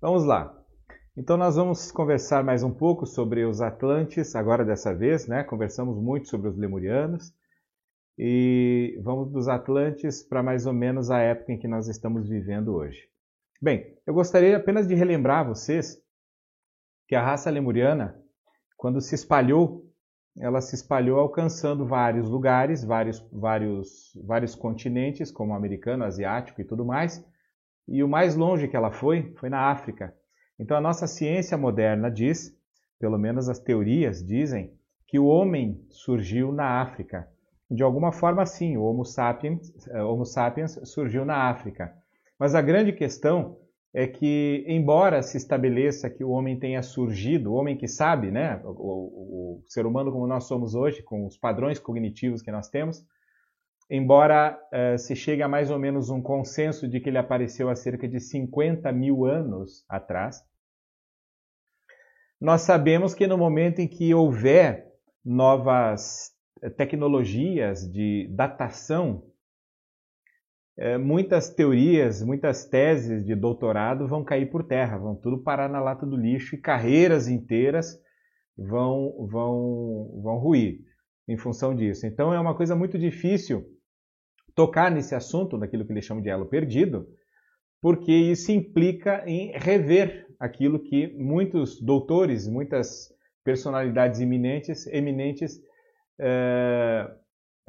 Vamos lá. Então nós vamos conversar mais um pouco sobre os Atlantes, agora dessa vez, né? Conversamos muito sobre os Lemurianos e vamos dos Atlantes para mais ou menos a época em que nós estamos vivendo hoje. Bem, eu gostaria apenas de relembrar a vocês que a raça lemuriana, quando se espalhou, ela se espalhou alcançando vários lugares, vários, vários, vários continentes, como americano, asiático e tudo mais. E o mais longe que ela foi, foi na África. Então a nossa ciência moderna diz, pelo menos as teorias dizem, que o homem surgiu na África. De alguma forma, sim, o Homo sapiens, eh, Homo sapiens surgiu na África. Mas a grande questão é que, embora se estabeleça que o homem tenha surgido, o homem que sabe, né, o, o, o ser humano como nós somos hoje, com os padrões cognitivos que nós temos, embora uh, se chegue a mais ou menos um consenso de que ele apareceu há cerca de 50 mil anos atrás, nós sabemos que no momento em que houver novas eh, tecnologias de datação, eh, muitas teorias, muitas teses de doutorado vão cair por terra, vão tudo parar na lata do lixo e carreiras inteiras vão, vão, vão ruir em função disso. Então é uma coisa muito difícil tocar nesse assunto, daquilo que eles chamam de elo perdido, porque isso implica em rever aquilo que muitos doutores, muitas personalidades eminentes, eminentes é,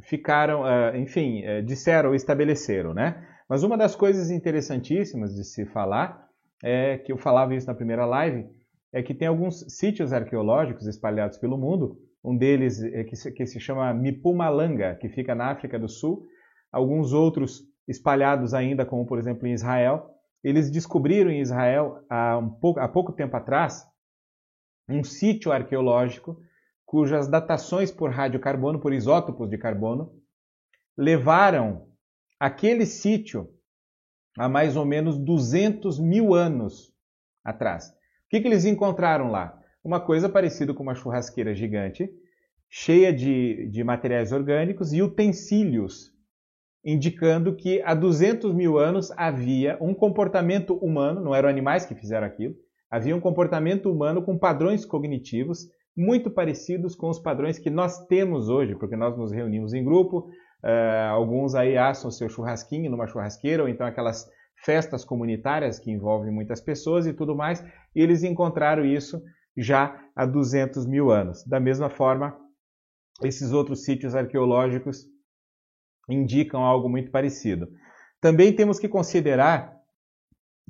ficaram, é, enfim, é, disseram, estabeleceram, né? Mas uma das coisas interessantíssimas de se falar, é que eu falava isso na primeira live, é que tem alguns sítios arqueológicos espalhados pelo mundo, um deles é que, se, que se chama Mipumalanga, que fica na África do Sul, alguns outros espalhados ainda, como por exemplo em Israel, eles descobriram em Israel, há, um pouco, há pouco tempo atrás, um sítio arqueológico cujas datações por radiocarbono, por isótopos de carbono, levaram aquele sítio há mais ou menos 200 mil anos atrás. O que, que eles encontraram lá? Uma coisa parecida com uma churrasqueira gigante, cheia de, de materiais orgânicos e utensílios indicando que há 200 mil anos havia um comportamento humano, não eram animais que fizeram aquilo, havia um comportamento humano com padrões cognitivos muito parecidos com os padrões que nós temos hoje, porque nós nos reunimos em grupo, uh, alguns aí assam seu churrasquinho numa churrasqueira, ou então aquelas festas comunitárias que envolvem muitas pessoas e tudo mais, e eles encontraram isso já há 200 mil anos. Da mesma forma, esses outros sítios arqueológicos indicam algo muito parecido. Também temos que considerar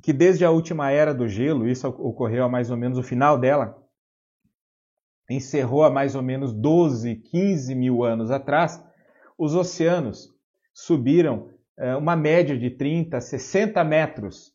que desde a última era do gelo, isso ocorreu a mais ou menos o final dela, encerrou há mais ou menos 12, 15 mil anos atrás, os oceanos subiram é, uma média de 30, 60 metros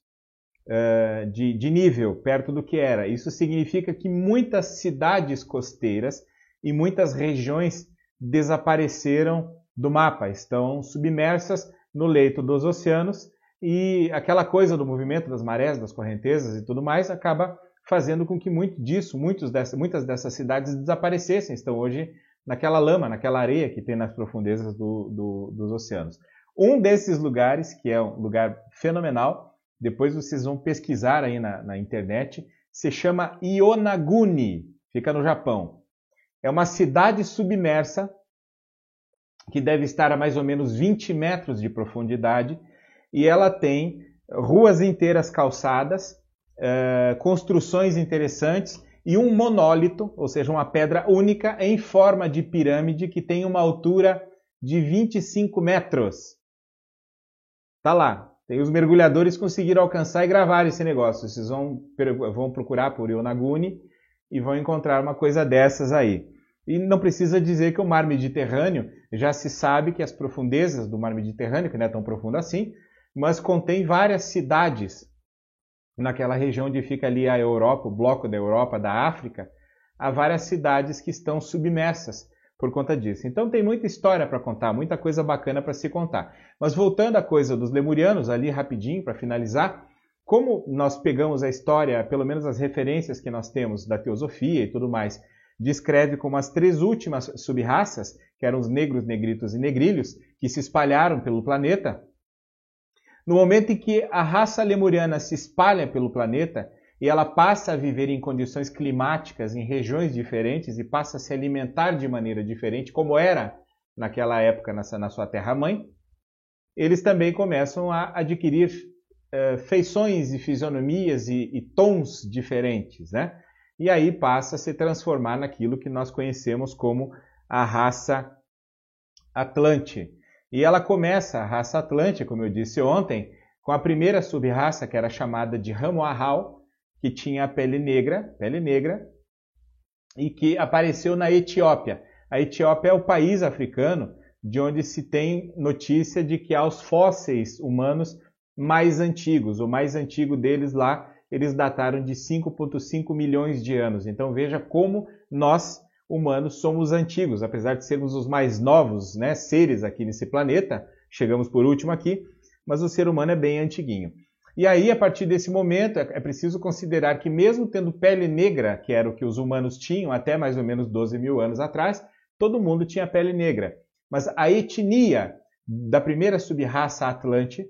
é, de, de nível perto do que era. Isso significa que muitas cidades costeiras e muitas regiões desapareceram do mapa, estão submersas no leito dos oceanos e aquela coisa do movimento das marés, das correntezas e tudo mais acaba fazendo com que muito disso, dessa, muitas dessas cidades desaparecessem, estão hoje naquela lama, naquela areia que tem nas profundezas do, do, dos oceanos. Um desses lugares, que é um lugar fenomenal, depois vocês vão pesquisar aí na, na internet, se chama Ionaguni, fica no Japão. É uma cidade submersa que deve estar a mais ou menos 20 metros de profundidade, e ela tem ruas inteiras calçadas, uh, construções interessantes e um monólito, ou seja, uma pedra única em forma de pirâmide que tem uma altura de 25 metros. Tá lá. Tem os mergulhadores conseguiram alcançar e gravar esse negócio. Vocês vão, vão procurar por Yonaguni e vão encontrar uma coisa dessas aí. E não precisa dizer que o mar Mediterrâneo já se sabe que as profundezas do mar Mediterrâneo, que não é tão profundo assim, mas contém várias cidades naquela região onde fica ali a Europa, o bloco da Europa, da África, há várias cidades que estão submersas por conta disso. Então tem muita história para contar, muita coisa bacana para se contar. Mas voltando à coisa dos lemurianos, ali rapidinho para finalizar, como nós pegamos a história, pelo menos as referências que nós temos da teosofia e tudo mais, descreve como as três últimas subraças, que eram os negros, negritos e negrilhos, que se espalharam pelo planeta. No momento em que a raça lemuriana se espalha pelo planeta, e ela passa a viver em condições climáticas em regiões diferentes e passa a se alimentar de maneira diferente, como era naquela época na sua terra-mãe, eles também começam a adquirir uh, feições e fisionomias e, e tons diferentes, né? E aí passa a se transformar naquilo que nós conhecemos como a raça Atlante. E ela começa, a raça Atlante, como eu disse ontem, com a primeira sub-raça, que era chamada de Ramoahal, que tinha a pele negra, pele negra, e que apareceu na Etiópia. A Etiópia é o país africano de onde se tem notícia de que há os fósseis humanos mais antigos. O mais antigo deles lá, eles dataram de 5,5 milhões de anos. Então veja como nós humanos somos antigos, apesar de sermos os mais novos né, seres aqui nesse planeta, chegamos por último aqui, mas o ser humano é bem antiguinho. E aí, a partir desse momento, é, é preciso considerar que, mesmo tendo pele negra, que era o que os humanos tinham até mais ou menos 12 mil anos atrás, todo mundo tinha pele negra. Mas a etnia da primeira subraça atlante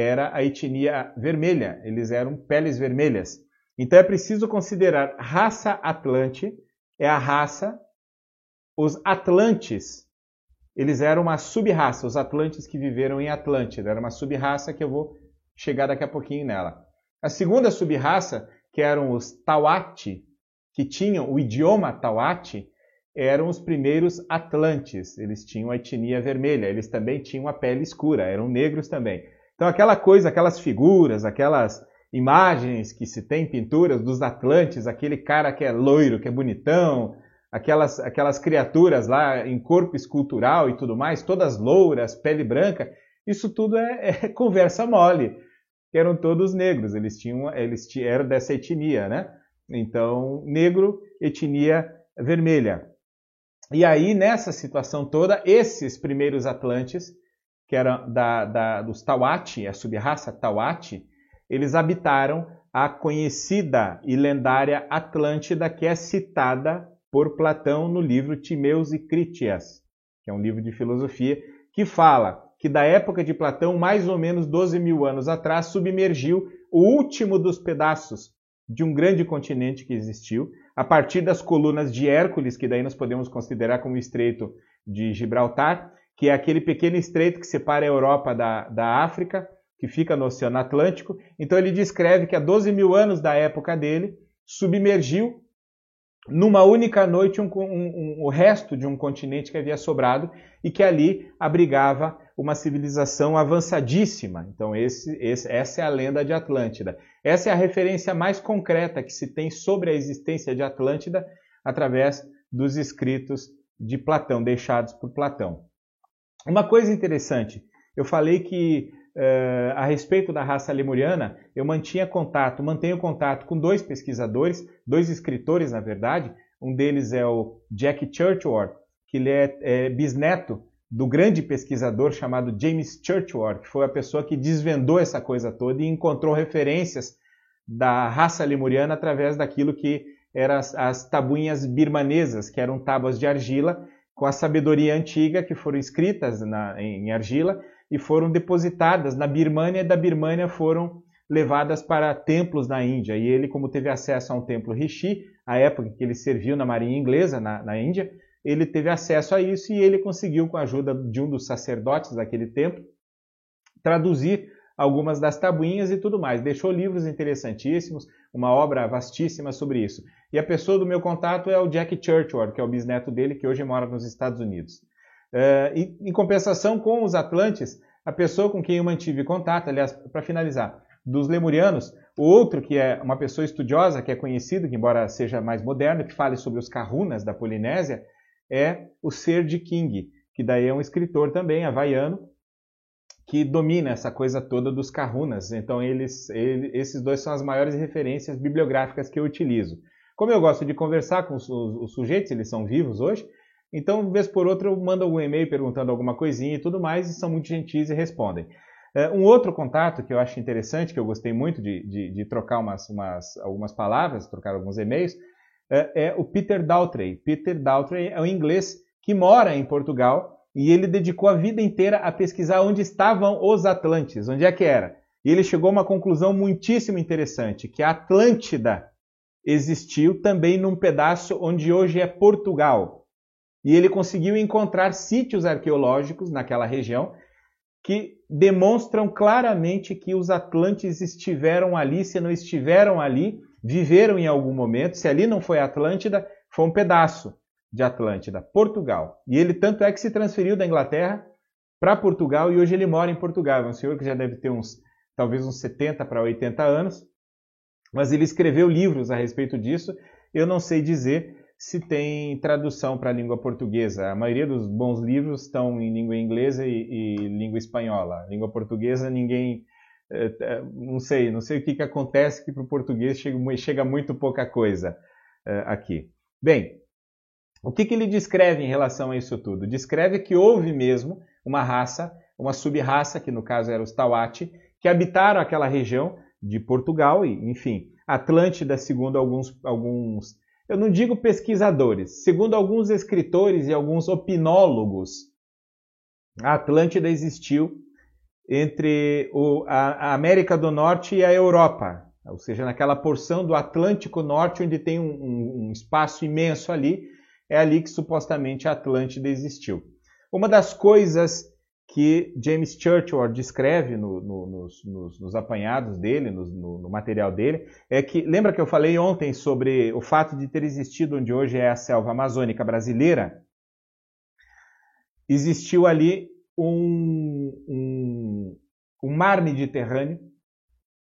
era a etnia vermelha, eles eram peles vermelhas. Então é preciso considerar raça atlante é a raça, os Atlantes, eles eram uma sub-raça, os Atlantes que viveram em Atlântida, era uma sub-raça que eu vou chegar daqui a pouquinho nela. A segunda sub-raça, que eram os Tawati, que tinham o idioma Tawati, eram os primeiros Atlantes, eles tinham a etnia vermelha, eles também tinham a pele escura, eram negros também. Então aquela coisa, aquelas figuras, aquelas imagens que se tem, pinturas dos Atlantes, aquele cara que é loiro, que é bonitão, aquelas, aquelas criaturas lá em corpo escultural e tudo mais, todas louras, pele branca, isso tudo é, é conversa mole. Eram todos negros, eles tinham, eles eram dessa etnia, né? Então, negro, etnia vermelha. E aí, nessa situação toda, esses primeiros Atlantes, que eram da, da, dos Tawati, a subraça Tawati, eles habitaram a conhecida e lendária Atlântida, que é citada por Platão no livro Timeus e Critias, que é um livro de filosofia, que fala que da época de Platão, mais ou menos 12 mil anos atrás, submergiu o último dos pedaços de um grande continente que existiu, a partir das colunas de Hércules, que daí nós podemos considerar como o Estreito de Gibraltar, que é aquele pequeno estreito que separa a Europa da, da África, que fica no Oceano Atlântico. Então ele descreve que há 12 mil anos da época dele, submergiu numa única noite um, um, um, o resto de um continente que havia sobrado e que ali abrigava uma civilização avançadíssima. Então esse, esse, essa é a lenda de Atlântida. Essa é a referência mais concreta que se tem sobre a existência de Atlântida através dos escritos de Platão, deixados por Platão. Uma coisa interessante, eu falei que uh, a respeito da raça lemuriana, eu mantinha contato, mantenho contato com dois pesquisadores, dois escritores, na verdade. Um deles é o Jack Churchward, que ele é, é bisneto do grande pesquisador chamado James Churchward, que foi a pessoa que desvendou essa coisa toda e encontrou referências da raça lemuriana através daquilo que eram as, as tabuinhas birmanesas, que eram tábuas de argila, com a sabedoria antiga que foram escritas na, em argila e foram depositadas na Birmânia e da Birmânia foram levadas para templos na Índia. E ele, como teve acesso a um templo Rishi, a época que ele serviu na marinha inglesa na, na Índia, ele teve acesso a isso e ele conseguiu, com a ajuda de um dos sacerdotes daquele templo, traduzir algumas das tabuinhas e tudo mais. Deixou livros interessantíssimos, uma obra vastíssima sobre isso. E a pessoa do meu contato é o Jack Churchward, que é o bisneto dele, que hoje mora nos Estados Unidos. Uh, e, em compensação com os Atlantes, a pessoa com quem eu mantive contato, aliás, para finalizar, dos Lemurianos, o outro que é uma pessoa estudiosa, que é conhecido, que embora seja mais moderno, que fale sobre os Kahunas da Polinésia, é o Ser de King, que daí é um escritor também havaiano, que domina essa coisa toda dos Kahunas. Então, eles, ele, esses dois são as maiores referências bibliográficas que eu utilizo. Como eu gosto de conversar com os, os sujeitos, eles são vivos hoje, então, vez por outra, eu mando algum e-mail perguntando alguma coisinha e tudo mais, e são muito gentis e respondem. É, um outro contato que eu acho interessante, que eu gostei muito de, de, de trocar umas, umas, algumas palavras, trocar alguns e-mails, é, é, o Peter Daltrey. Peter Daltrey é um inglês que mora em Portugal e ele dedicou a vida inteira a pesquisar onde estavam os Atlantes, onde é que era. E ele chegou a uma conclusão muitíssimo interessante, que a Atlântida existiu também num pedaço onde hoje é Portugal. E ele conseguiu encontrar sítios arqueológicos naquela região que demonstram claramente que os Atlantes estiveram ali, se não estiveram ali, viveram em algum momento. Se ali não foi Atlântida, foi um pedaço de Atlântida, Portugal. E ele tanto é que se transferiu da Inglaterra para Portugal e hoje ele mora em Portugal. É um senhor que já deve ter uns, talvez uns 70 para 80 anos, mas ele escreveu livros a respeito disso. Eu não sei dizer se tem tradução para a língua portuguesa. A maioria dos bons livros estão em língua inglesa e, e língua espanhola. Língua portuguesa, ninguém. É, é, não sei, não sei o que, que acontece que para o português chega, chega, muito pouca coisa é, aqui. Bem, o que, que ele descreve em relação a isso tudo? Descreve que houve mesmo uma raça, uma sub-raça, que no caso era os Tawati, que habitaram aquela região de Portugal e, enfim, Atlântida, segundo alguns, alguns eu não digo pesquisadores, segundo alguns escritores e alguns opinólogos, a Atlântida existiu entre o, a, a, América do Norte e a Europa, ou seja, naquela porção do Atlântico Norte onde tem um, um, um espaço imenso ali, é ali que supostamente a Atlântida existiu. Uma das coisas que James Churchill descreve no, no, nos, nos, nos, apanhados dele, no, no, material dele, é que, lembra que eu falei ontem sobre o fato de ter existido onde hoje é a selva amazônica brasileira? Existiu ali um, um, um mar Mediterrâneo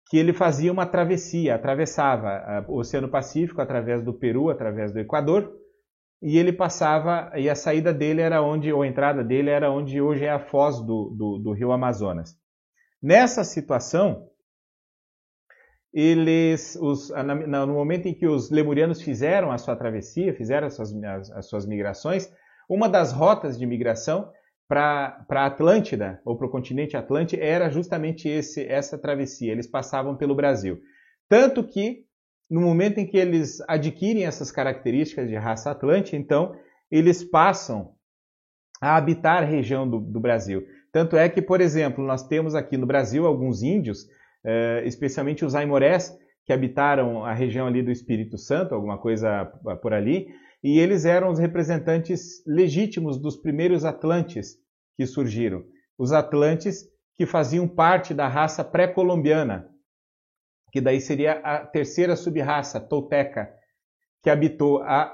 que ele fazia uma travessia, atravessava o Oceano Pacífico através do Peru, através do Equador, e ele passava, e a saída dele era onde, ou a entrada dele era onde hoje é a foz do, do, do rio Amazonas. Nessa situação, eles, os, no momento em que os lemurianos fizeram a sua travessia, fizeram as suas, as, as suas migrações, uma das rotas de migração para a Atlântida, ou para o continente Atlântico, era justamente esse, essa travessia. Eles passavam pelo Brasil. Tanto que no momento em que eles adquirem essas características de raça atlântica, então eles passam a habitar a região do, do Brasil. Tanto é que, por exemplo, nós temos aqui no Brasil alguns índios, eh, especialmente os aimorés, que habitaram a região ali do Espírito Santo, alguma coisa por ali, e eles eram os representantes legítimos dos primeiros atlantes que surgiram. Os atlantes que faziam parte da raça pré-colombiana, que daí seria a terceira subraça tolteca, que habitou a,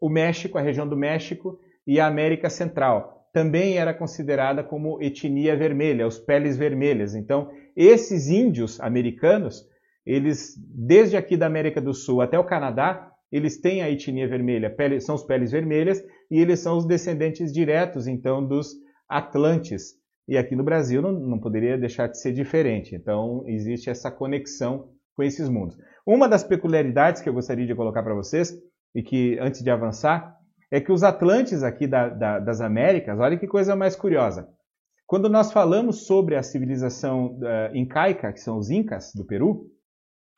o México, a região do México e a América Central. Também era considerada como etnia vermelha, os peles vermelhas. Então, esses índios americanos, eles, desde aqui da América do Sul até o Canadá, eles têm a etnia vermelha, são os peles vermelhas, e eles são os descendentes diretos, então, dos Atlantes, e aqui no Brasil não, não poderia deixar de ser diferente. Então, existe essa conexão com esses mundos. Uma das peculiaridades que eu gostaria de colocar para vocês, e que antes de avançar, é que os Atlantes aqui da, da, das Américas, olha que coisa mais curiosa. Quando nós falamos sobre a civilização uh, incaica, que são os Incas do Peru,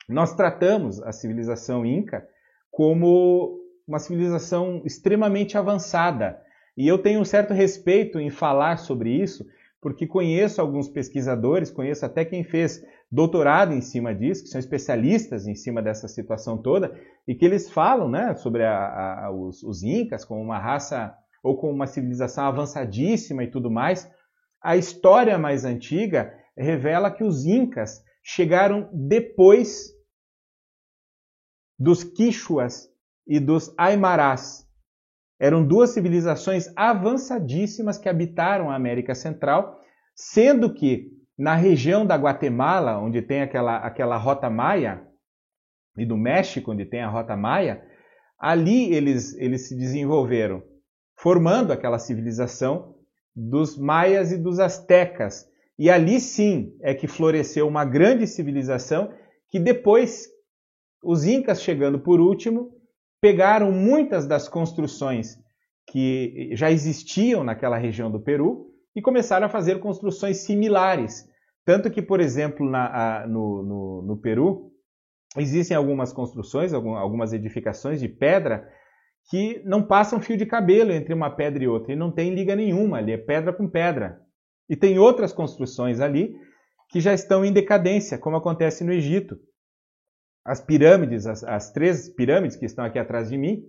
nós tratamos a civilização Inca como uma civilização extremamente avançada. E eu tenho um certo respeito em falar sobre isso, porque conheço alguns pesquisadores, conheço até quem fez doutorado em cima disso, que são especialistas em cima dessa situação toda, e que eles falam né, sobre a, a, os, os Incas como uma raça ou como uma civilização avançadíssima e tudo mais. A história mais antiga revela que os Incas chegaram depois dos Quichuas e dos Aimarás, eram duas civilizações avançadíssimas que habitaram a América Central, sendo que na região da Guatemala, onde tem aquela, aquela rota maia, e do México, onde tem a rota maia, ali eles, eles se desenvolveram, formando aquela civilização dos maias e dos astecas. E ali sim é que floresceu uma grande civilização que depois, os incas chegando por último, pegaram muitas das construções que já existiam naquela região do Peru e começaram a fazer construções similares. Tanto que, por exemplo, na, a, no, no, no, Peru, existem algumas construções, algumas edificações de pedra que não passam fio de cabelo entre uma pedra e outra, e não tem liga nenhuma ali, é pedra com pedra. E tem outras construções ali que já estão em decadência, como acontece no Egito. As pirâmides, as, as três pirâmides que estão aqui atrás de mim,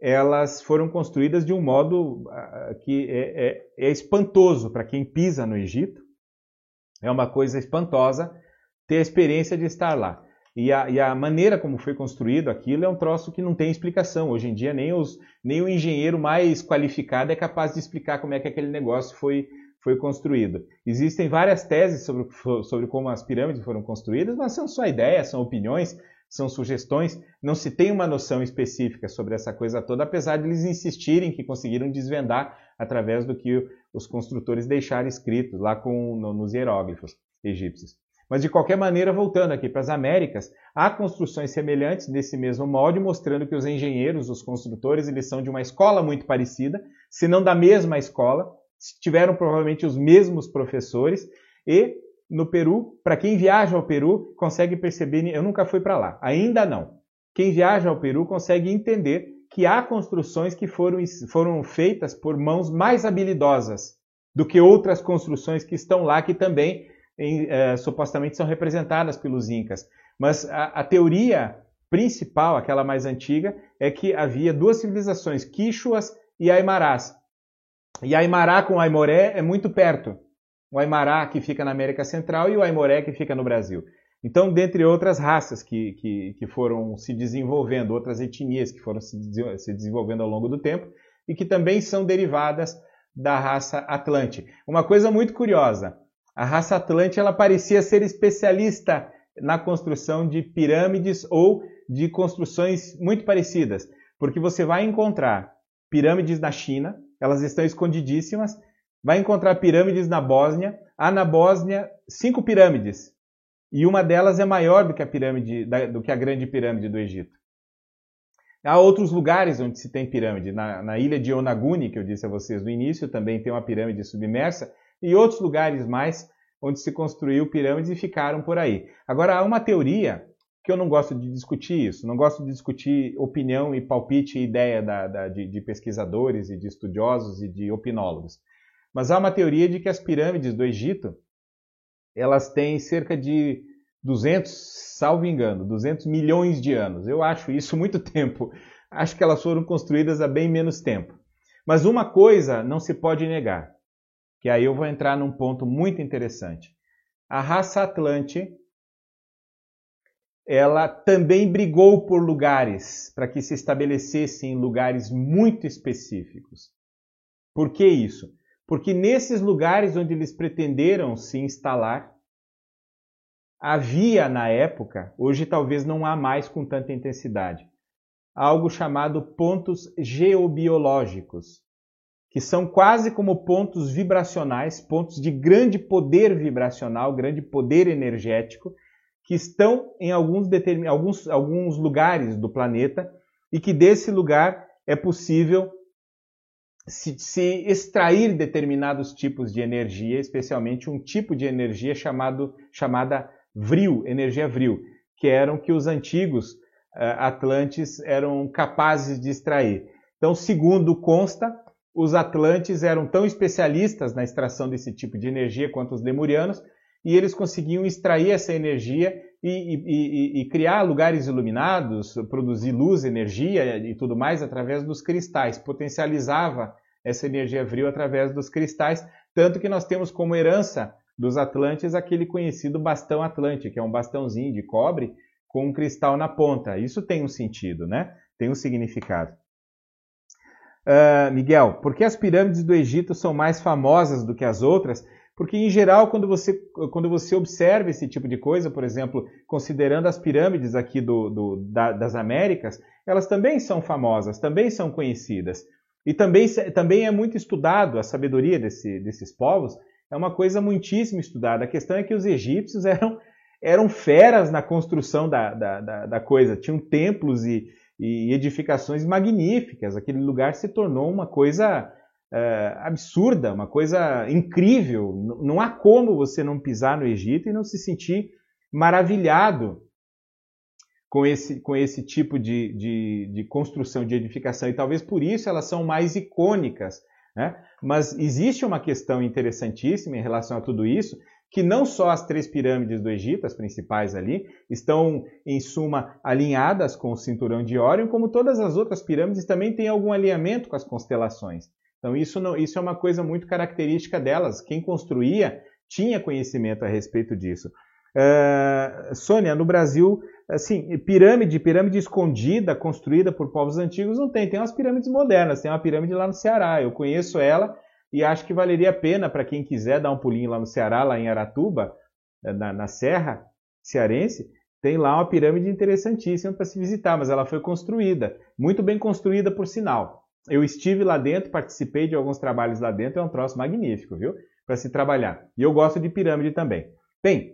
elas foram construídas de um modo uh, que é, é, é espantoso para quem pisa no Egito. É uma coisa espantosa ter a experiência de estar lá. E a, e a, maneira como foi construído aquilo é um troço que não tem explicação. Hoje em dia, nem, os, nem o engenheiro mais qualificado é capaz de explicar como é que aquele negócio foi, foi construído. Existem várias teses sobre, sobre como as pirâmides foram construídas, mas são só ideias, são opiniões, são sugestões. Não se tem uma noção específica sobre essa coisa toda, apesar de eles insistirem que conseguiram desvendar através do que os construtores deixaram escrito lá com, no, nos hieróglifos egípcios. Mas de qualquer maneira, voltando aqui para as Américas, há construções semelhantes nesse mesmo molde, mostrando que os engenheiros, os construtores, eles são de uma escola muito parecida, se não da mesma escola, tiveram provavelmente os mesmos professores e no Peru, para quem viaja ao Peru, consegue perceber, eu nunca fui para lá, ainda não. Quem viaja ao Peru consegue entender que há construções que foram, foram feitas por mãos mais habilidosas do que outras construções que estão lá, que também em, é, supostamente são representadas pelos Incas. Mas a, a, teoria principal, aquela mais antiga, é que havia duas civilizações, Quichuas e Aimarás. E Aimará com Aimoré é muito perto. O Aimará que fica na América Central e o Aimoré que fica no Brasil. Então, dentre outras raças que, que, que foram se desenvolvendo, outras etnias que foram se, se desenvolvendo ao longo do tempo e que também são derivadas da raça Atlante. Uma coisa muito curiosa, a raça Atlante ela parecia ser especialista na construção de pirâmides ou de construções muito parecidas, porque você vai encontrar pirâmides na China, elas estão escondidíssimas, vai encontrar pirâmides na Bósnia, há na Bósnia cinco pirâmides, e uma delas é maior do que a pirâmide, do que a grande pirâmide do Egito. Há outros lugares onde se tem pirâmide. Na, na ilha de Onaguni, que eu disse a vocês no início, também tem uma pirâmide submersa e outros lugares mais onde se construiu pirâmides e ficaram por aí. Agora, há uma teoria que eu não gosto de discutir isso, não gosto de discutir opinião e palpite e ideia da, da, de, de pesquisadores e de estudiosos e de opinólogos. Mas há uma teoria de que as pirâmides do Egito, elas têm cerca de 200, salvo engano, 200 milhões de anos. Eu acho isso muito tempo. Acho que elas foram construídas há bem menos tempo. Mas uma coisa não se pode negar que aí eu vou entrar num ponto muito interessante. A raça Atlante, ela também brigou por lugares para que se estabelecesse em lugares muito específicos. Por que isso? Porque nesses lugares onde eles pretenderam se instalar, havia na época, hoje talvez não há mais com tanta intensidade, algo chamado pontos geobiológicos que são quase como pontos vibracionais, pontos de grande poder vibracional, grande poder energético, que estão em alguns, alguns, alguns lugares do planeta e que desse lugar é possível se, se, extrair determinados tipos de energia, especialmente um tipo de energia chamado, chamada vril, energia vril, que eram que os antigos uh, Atlantes eram capazes de extrair. Então, segundo consta, os Atlantes eram tão especialistas na extração desse tipo de energia quanto os Lemurianos, e eles conseguiam extrair essa energia e, e, e, e, criar lugares iluminados, produzir luz, energia e tudo mais através dos cristais. Potencializava essa energia frio através dos cristais, tanto que nós temos como herança dos Atlantes aquele conhecido bastão Atlante, que é um bastãozinho de cobre com um cristal na ponta. Isso tem um sentido, né? Tem um significado. Uh, Miguel, por que as pirâmides do Egito são mais famosas do que as outras? Porque, em geral, quando você, quando você observa esse tipo de coisa, por exemplo, considerando as pirâmides aqui do, do, da, das Américas, elas também são famosas, também são conhecidas. E também, também é muito estudado a sabedoria desse, desses povos, é uma coisa muitíssimo estudada. A questão é que os egípcios eram, eram feras na construção da, da, da, da coisa, tinham templos e, e edificações magníficas. Aquele lugar se tornou uma coisa é, absurda, uma coisa incrível. Não há como você não pisar no Egito e não se sentir maravilhado com esse, com esse tipo de, de, de construção, de edificação. E talvez por isso elas são mais icônicas. Né? Mas existe uma questão interessantíssima em relação a tudo isso, que não só as três pirâmides do Egito, as principais ali, estão em suma alinhadas com o cinturão de Órion, como todas as outras pirâmides também têm algum alinhamento com as constelações. Então isso, não, isso é uma coisa muito característica delas. Quem construía tinha conhecimento a respeito disso. Uh, Sônia, no Brasil, assim, pirâmide, pirâmide escondida, construída por povos antigos, não tem. Tem umas pirâmides modernas, tem uma pirâmide lá no Ceará. Eu conheço ela e acho que valeria a pena para quem quiser dar um pulinho lá no Ceará, lá em Aratuba, eh, na, na Serra Cearense, tem lá uma pirâmide interessantíssima para se visitar, mas ela foi construída, muito bem construída por sinal. Eu estive lá dentro, participei de alguns trabalhos lá dentro, é um troço magnífico, viu? Para se trabalhar. E eu gosto de pirâmide também. Bem,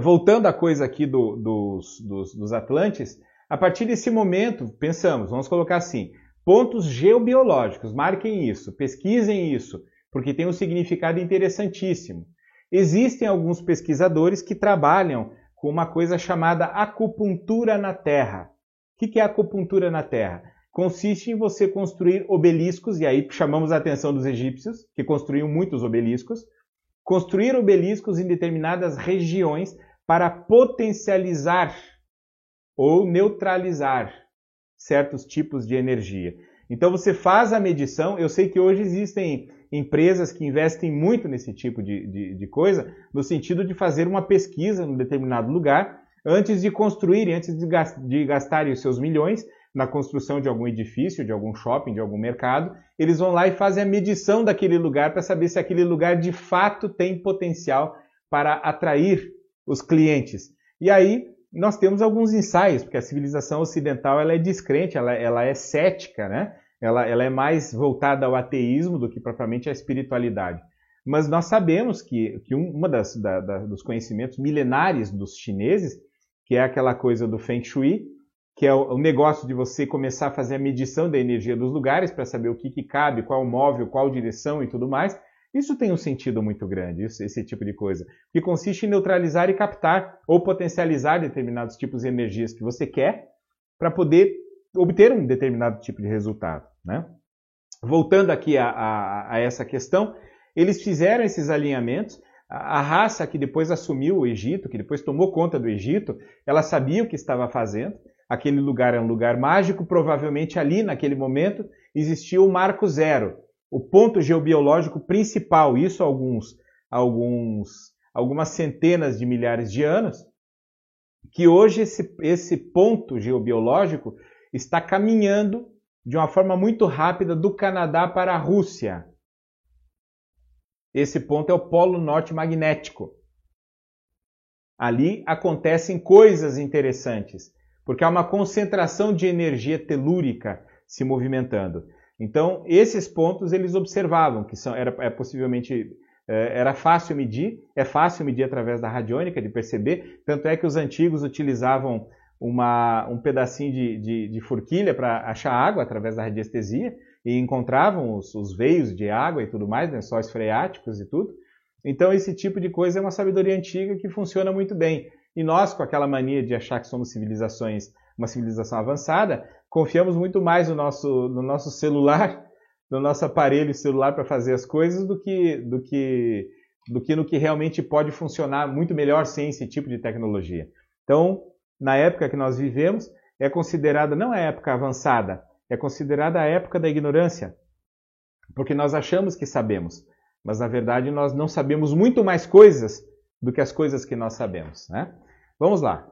voltando à coisa aqui do, dos, dos, dos Atlantes, a partir desse momento, pensamos, vamos colocar assim, Pontos geobiológicos, marquem isso, pesquisem isso, porque tem um significado interessantíssimo. Existem alguns pesquisadores que trabalham com uma coisa chamada acupuntura na Terra. O que é acupuntura na Terra? Consiste em você construir obeliscos, e aí chamamos a atenção dos egípcios, que construíam muitos obeliscos, construir obeliscos em determinadas regiões para potencializar ou neutralizar certos tipos de energia. Então você faz a medição. Eu sei que hoje existem empresas que investem muito nesse tipo de, de, de coisa, no sentido de fazer uma pesquisa em um determinado lugar antes de construírem, antes de, de gastarem os seus milhões na construção de algum edifício, de algum shopping, de algum mercado, eles vão lá e fazem a medição daquele lugar para saber se aquele lugar de fato tem potencial para atrair os clientes. E aí nós temos alguns ensaios, porque a civilização ocidental ela é descrente, ela, ela é cética, né? Ela, ela, é mais voltada ao ateísmo do que propriamente à espiritualidade. Mas nós sabemos que, que uma das, da, da, dos conhecimentos milenares dos chineses, que é aquela coisa do Feng Shui, que é o, negócio de você começar a fazer a medição da energia dos lugares para saber o que, que cabe, qual móvel, qual direção e tudo mais, isso tem um sentido muito grande, isso, esse tipo de coisa, que consiste em neutralizar e captar ou potencializar determinados tipos de energias que você quer para poder obter um determinado tipo de resultado. Né? Voltando aqui a, a, a, essa questão, eles fizeram esses alinhamentos. A, a raça que depois assumiu o Egito, que depois tomou conta do Egito, ela sabia o que estava fazendo. Aquele lugar é um lugar mágico, provavelmente ali, naquele momento, existia o marco zero, o ponto geobiológico principal, isso alguns, alguns, algumas centenas de milhares de anos, que hoje esse, esse ponto geobiológico está caminhando de uma forma muito rápida do Canadá para a Rússia. Esse ponto é o Polo Norte Magnético. Ali acontecem coisas interessantes, porque há uma concentração de energia telúrica se movimentando. Então, esses pontos eles observavam que são, era é, possivelmente é, era fácil medir, é fácil medir através da radiônica, de perceber, tanto é que os antigos utilizavam uma, um pedacinho de, de, de forquilha para achar água através da radiestesia e encontravam os, os, veios de água e tudo mais, lençóis né, freáticos e tudo. Então, esse tipo de coisa é uma sabedoria antiga que funciona muito bem. E nós, com aquela mania de achar que somos civilizações, uma civilização avançada, confiamos muito mais no nosso, no nosso celular, no nosso aparelho celular para fazer as coisas do que, do, que, do que no que realmente pode funcionar muito melhor sem esse tipo de tecnologia. Então, na época que nós vivemos, é considerada não a época avançada, é considerada a época da ignorância, porque nós achamos que sabemos, mas na verdade nós não sabemos muito mais coisas do que as coisas que nós sabemos. Né? Vamos lá.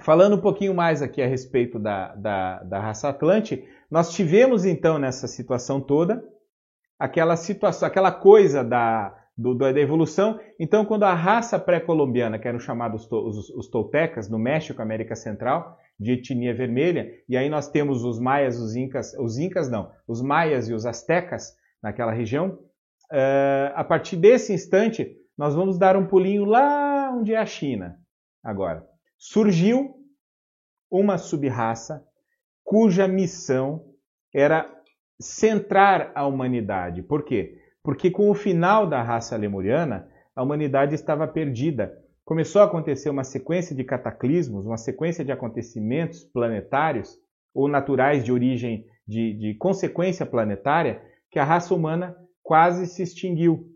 Falando um pouquinho mais aqui a respeito da, da, da raça Atlante, nós tivemos então nessa situação toda aquela situação, aquela coisa da, do, da evolução. Então, quando a raça pré-colombiana, que eram chamados os, os toltecas, no México, América Central, de etnia vermelha, e aí nós temos os maias, os incas, os incas não, os maias e os astecas naquela região. Uh, a partir desse instante, nós vamos dar um pulinho lá onde é a China agora surgiu uma subraça cuja missão era centrar a humanidade. Por quê? Porque com o final da raça lemuriana, a humanidade estava perdida. Começou a acontecer uma sequência de cataclismos, uma sequência de acontecimentos planetários ou naturais de origem de, de consequência planetária, que a raça humana quase se extinguiu.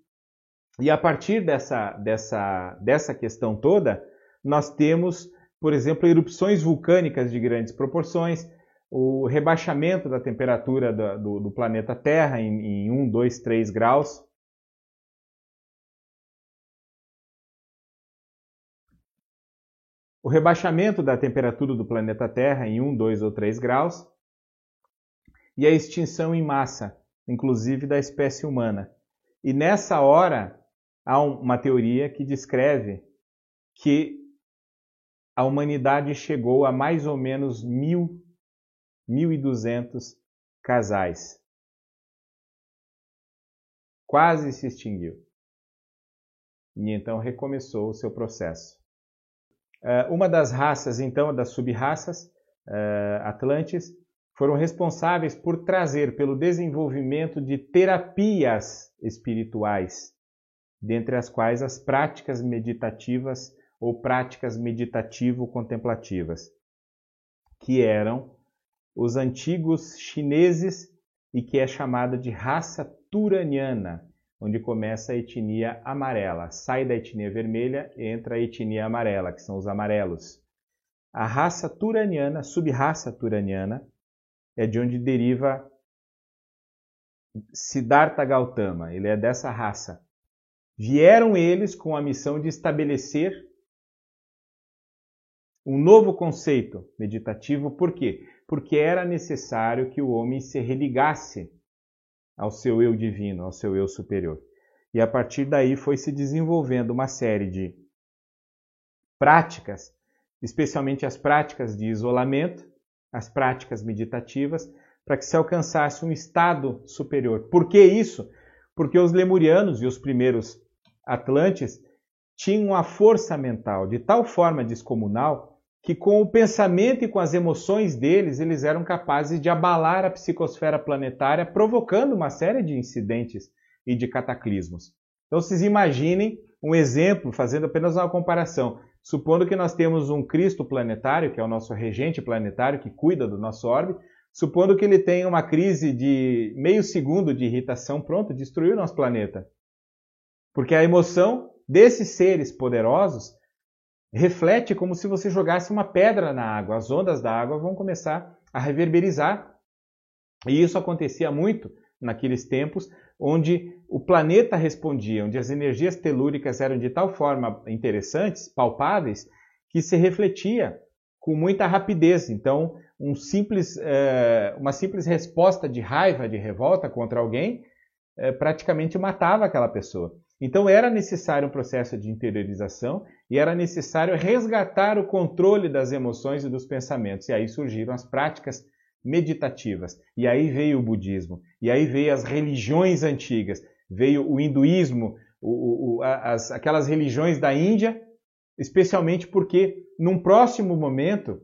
E a partir dessa, dessa, dessa questão toda, nós temos, por exemplo, erupções vulcânicas de grandes proporções, o rebaixamento da temperatura do, do, do planeta Terra em, em 1, 2, 3 graus. O rebaixamento da temperatura do planeta Terra em 1, 2 ou 3 graus. E a extinção em massa, inclusive da espécie humana. E nessa hora, há uma teoria que descreve que a humanidade chegou a mais ou menos mil, mil e duzentos casais. Quase se extinguiu. E então recomeçou o seu processo. Eh, uma das raças, então, das sub-raças eh, Atlantes, foram responsáveis por trazer pelo desenvolvimento de terapias espirituais dentre as quais as práticas meditativas ou práticas meditativo-contemplativas, que eram os antigos chineses e que é chamada de raça turaniana, onde começa a etnia amarela. Sai da etnia vermelha, entra a etnia amarela, que são os amarelos. A raça turaniana, sub-raça turaniana, é de onde deriva Siddhartha Gautama. Ele é dessa raça. Vieram eles com a missão de estabelecer um novo conceito meditativo, por quê? Porque era necessário que o homem se religasse ao seu eu divino, ao seu eu superior. E a partir daí foi se desenvolvendo uma série de práticas, especialmente as práticas de isolamento, as práticas meditativas, para que se alcançasse um estado superior. Por que isso? Porque os lemurianos e os primeiros Atlantes tinham a força mental de tal forma descomunal que com o pensamento e com as emoções deles, eles eram capazes de abalar a psicosfera planetária, provocando uma série de incidentes e de cataclismos. Então, vocês imaginem um exemplo, fazendo apenas uma comparação. Supondo que nós temos um Cristo planetário, que é o nosso regente planetário, que cuida do nosso orbe, supondo que ele tenha uma crise de meio segundo de irritação, pronto, destruiu o nosso planeta. Porque a emoção desses seres poderosos reflete como se você jogasse uma pedra na água. As ondas da água vão começar a reverberizar. E isso acontecia muito naqueles tempos onde o planeta respondia, onde as energias telúricas eram de tal forma interessantes, palpáveis, que se refletia com muita rapidez. Então, um simples, é, uma simples resposta de raiva, de revolta contra alguém, é, praticamente matava aquela pessoa. Então era necessário um processo de interiorização e era necessário resgatar o controle das emoções e dos pensamentos. E aí surgiram as práticas meditativas. E aí veio o budismo. E aí veio as religiões antigas. Veio o hinduísmo, o, o, as, aquelas religiões da Índia, especialmente porque num próximo momento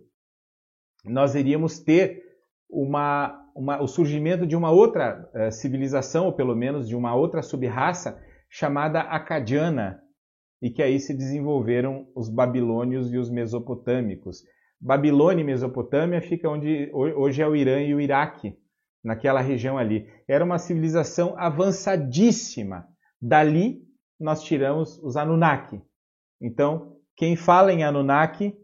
nós iríamos ter uma, uma, o surgimento de uma outra uh, civilização, ou pelo menos de uma outra subraça chamada Acadiana, e que aí se desenvolveram os babilônios e os mesopotâmicos. Babilônia e Mesopotâmia fica onde hoje é o Irã e o Iraque, naquela região ali. Era uma civilização avançadíssima. Dali nós tiramos os Anunnaki. Então, quem fala em Anunnaki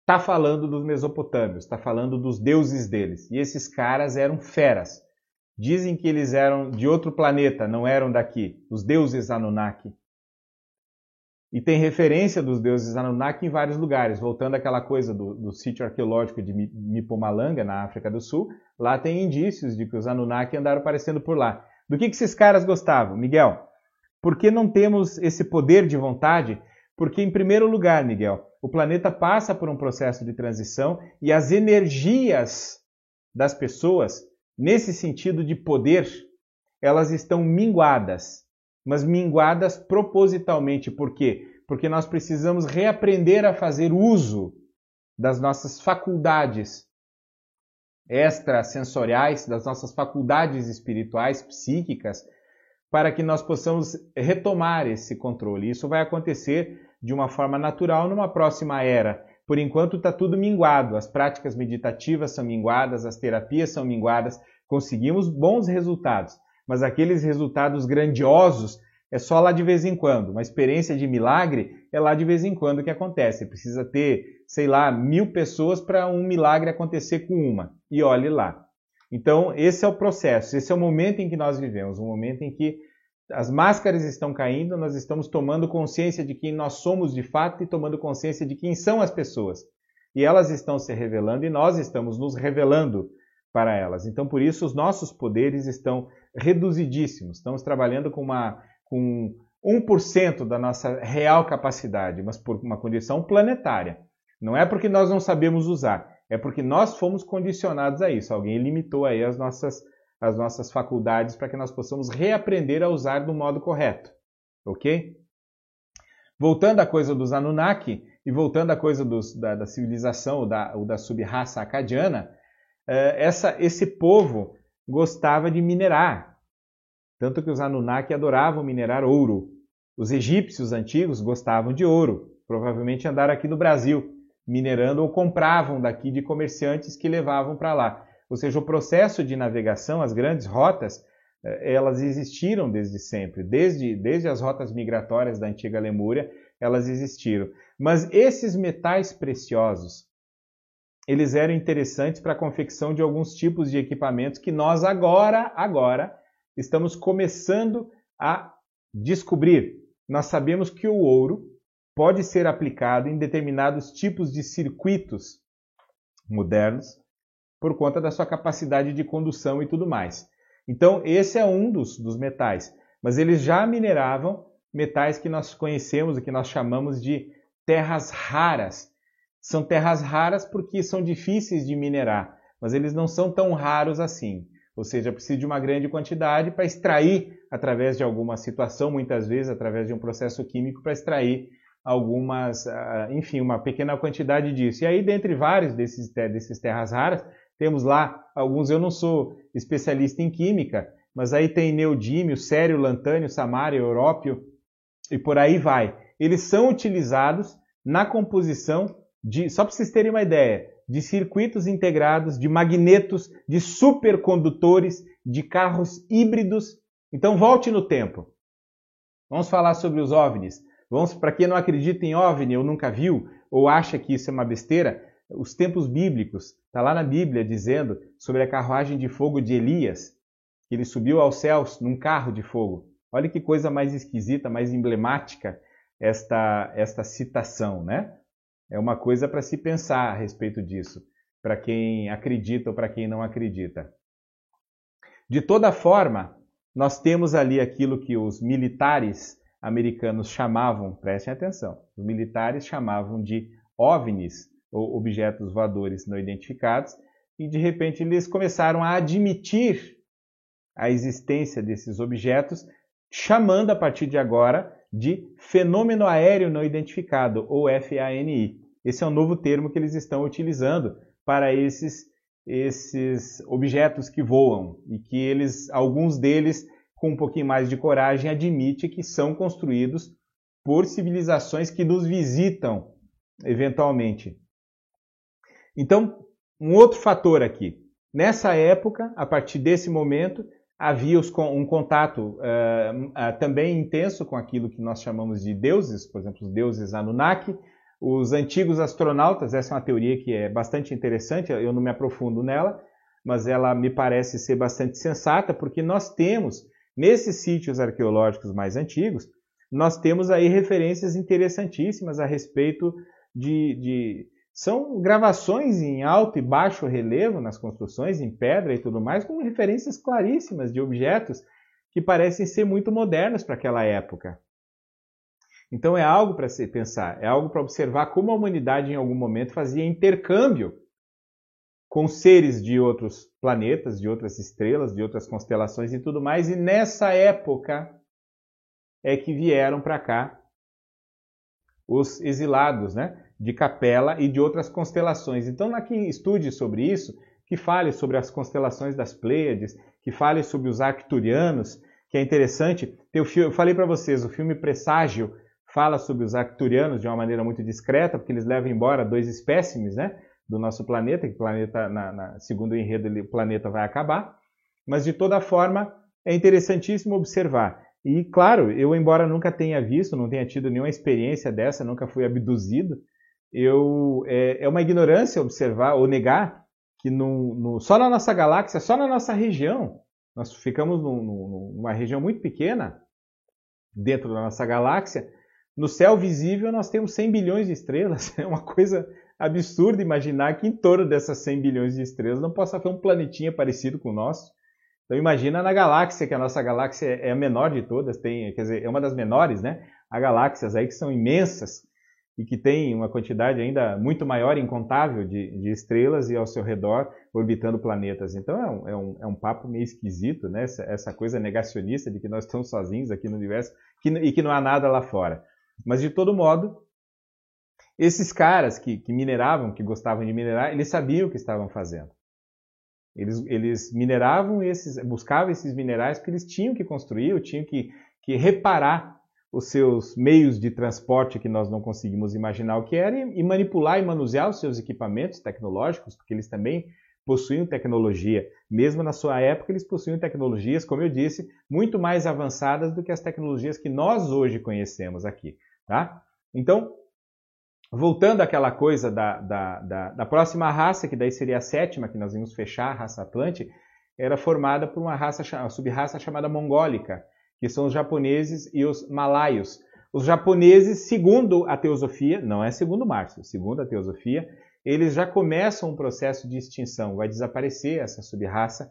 está falando dos mesopotâmios, está falando dos deuses deles. E esses caras eram feras. Dizem que eles eram de outro planeta, não eram daqui, os deuses Anunnaki. E tem referência dos deuses Anunnaki em vários lugares. Voltando àquela coisa do, do sítio arqueológico de Mipumalanga, na África do Sul, lá tem indícios de que os Anunnaki andaram aparecendo por lá. Do que, que esses caras gostavam? Miguel, por que não temos esse poder de vontade? Porque, em primeiro lugar, Miguel, o planeta passa por um processo de transição e as energias das pessoas nesse sentido de poder, elas estão minguadas, mas minguadas propositalmente. Por quê? Porque nós precisamos reaprender a fazer uso das nossas faculdades extrasensoriais, das nossas faculdades espirituais, psíquicas, para que nós possamos retomar esse controle. Isso vai acontecer de uma forma natural numa próxima era, por enquanto está tudo minguado, as práticas meditativas são minguadas, as terapias são minguadas, conseguimos bons resultados, Mas aqueles resultados grandiosos é só lá de vez em quando. Uma experiência de milagre é lá de vez em quando que acontece. Precisa ter, sei lá, mil pessoas para um milagre acontecer com uma. E olhe lá. Então, esse é o processo, esse é o momento em que nós vivemos, um momento em que as máscaras estão caindo, nós estamos tomando consciência de quem nós somos de fato e tomando consciência de quem são as pessoas. E elas estão se revelando e nós estamos nos revelando para elas. Então, por isso, os nossos poderes estão reduzidíssimos. Estamos trabalhando com, uma, com 1% da nossa real capacidade, mas por uma condição planetária. Não é porque nós não sabemos usar, é porque nós fomos condicionados a isso. Alguém limitou aí as nossas as nossas faculdades para que nós possamos reaprender a usar do modo correto. Ok? Voltando à coisa dos Anunnaki e voltando à coisa dos, da, da, civilização ou da, ou da sub-raça acadiana, eh, essa, esse povo gostava de minerar. Tanto que os Anunnaki adoravam minerar ouro. Os egípcios antigos gostavam de ouro. Provavelmente andaram aqui no Brasil minerando ou compravam daqui de comerciantes que levavam para lá. Ou seja, o processo de navegação, as grandes rotas, eh, elas existiram desde sempre, desde, desde as rotas migratórias da antiga Lemúria, elas existiram. Mas esses metais preciosos, eles eram interessantes para a confecção de alguns tipos de equipamentos que nós agora, agora, estamos começando a descobrir. Nós sabemos que o ouro pode ser aplicado em determinados tipos de circuitos modernos por conta da sua capacidade de condução e tudo mais. Então, esse é um dos, dos metais. Mas eles já mineravam metais que nós conhecemos e que nós chamamos de terras raras. São terras raras porque são difíceis de minerar, mas eles não são tão raros assim. Ou seja, precisa de uma grande quantidade para extrair, através de alguma situação, muitas vezes através de um processo químico, para extrair algumas, ah, enfim, uma pequena quantidade disso. E aí, dentre vários desses, desses terras raras, temos lá alguns, eu não sou especialista em química, mas aí tem neodímio, sério, lantânio, samário, európio e por aí vai. Eles são utilizados na composição de, só para vocês terem uma ideia, de circuitos integrados, de magnetos, de supercondutores, de carros híbridos. Então volte no tempo. Vamos falar sobre os OVNIs. Vamos para quem não acredita em OVNI ou nunca viu ou acha que isso é uma besteira, os tempos bíblicos, está lá na Bíblia dizendo sobre a carruagem de fogo de Elias, que ele subiu aos céus num carro de fogo. Olha que coisa mais esquisita, mais emblemática esta, esta citação, né? É uma coisa para se pensar a respeito disso, para quem acredita ou para quem não acredita. De toda forma, nós temos ali aquilo que os militares americanos chamavam, prestem atenção, os militares chamavam de OVNIs, ou objetos voadores não identificados, e de repente eles começaram a admitir a existência desses objetos, chamando a partir de agora de fenômeno aéreo não identificado, ou FANI. Esse é um novo termo que eles estão utilizando para esses, esses objetos que voam e que eles, alguns deles, com um pouquinho mais de coragem, admite que são construídos por civilizações que nos visitam eventualmente. Então, um outro fator aqui. Nessa época, a partir desse momento, havia um contato uh, uh, também intenso com aquilo que nós chamamos de deuses, por exemplo, os deuses Anunnaki, os antigos astronautas, essa é uma teoria que é bastante interessante, eu não me aprofundo nela, mas ela me parece ser bastante sensata, porque nós temos, nesses sítios arqueológicos mais antigos, nós temos aí referências interessantíssimas a respeito de, de são gravações em alto e baixo relevo nas construções, em pedra e tudo mais, com referências claríssimas de objetos que parecem ser muito modernos para aquela época. Então é algo para se pensar, é algo para observar como a humanidade em algum momento fazia intercâmbio com seres de outros planetas, de outras estrelas, de outras constelações e tudo mais, e nessa época é que vieram para cá os exilados, né? De Capela e de outras constelações. Então, lá que estude sobre isso, que fale sobre as constelações das Pleiades, que fale sobre os Arcturianos, que é interessante. Eu falei para vocês, o filme Presságio fala sobre os Arcturianos de uma maneira muito discreta, porque eles levam embora dois espécimes né, do nosso planeta, que o planeta, na, na, segundo o enredo, o planeta vai acabar. Mas, de toda forma, é interessantíssimo observar. E, claro, eu, embora nunca tenha visto, não tenha tido nenhuma experiência dessa, nunca fui abduzido, eu, é, é uma ignorância observar ou negar que no, no, só na nossa galáxia, só na nossa região, nós ficamos num, numa região muito pequena, dentro da nossa galáxia, no céu visível nós temos 100 bilhões de estrelas. É uma coisa absurda imaginar que em torno dessas 100 bilhões de estrelas não possa haver um planetinha parecido com o nosso. Então imagina na galáxia, que a nossa galáxia é a menor de todas, tem, quer dizer, é uma das menores, né? Há galáxias aí que são imensas e que tem uma quantidade ainda muito maior, incontável, de, de estrelas e ao seu redor orbitando planetas. Então é um, é um, é um papo meio esquisito, né? Essa, essa, coisa negacionista de que nós estamos sozinhos aqui no universo que, e que não há nada lá fora. Mas de todo modo, esses caras que, que mineravam, que gostavam de minerar, eles sabiam o que estavam fazendo. Eles, eles mineravam esses, buscavam esses minerais porque eles tinham que construir, tinham que, que reparar os seus meios de transporte que nós não conseguimos imaginar o que era e, manipular e manusear os seus equipamentos tecnológicos, porque eles também possuíam tecnologia. Mesmo na sua época, eles possuíam tecnologias, como eu disse, muito mais avançadas do que as tecnologias que nós hoje conhecemos aqui. Tá? Então, voltando àquela coisa da, da, da, da, próxima raça, que daí seria a sétima, que nós vamos fechar, a raça Atlante, era formada por uma raça, sub-raça chamada mongólica, que são os japoneses e os malaios. Os japoneses, segundo a teosofia, não é segundo Márcio, segundo a teosofia, eles já começam um processo de extinção, vai desaparecer essa sub-raça,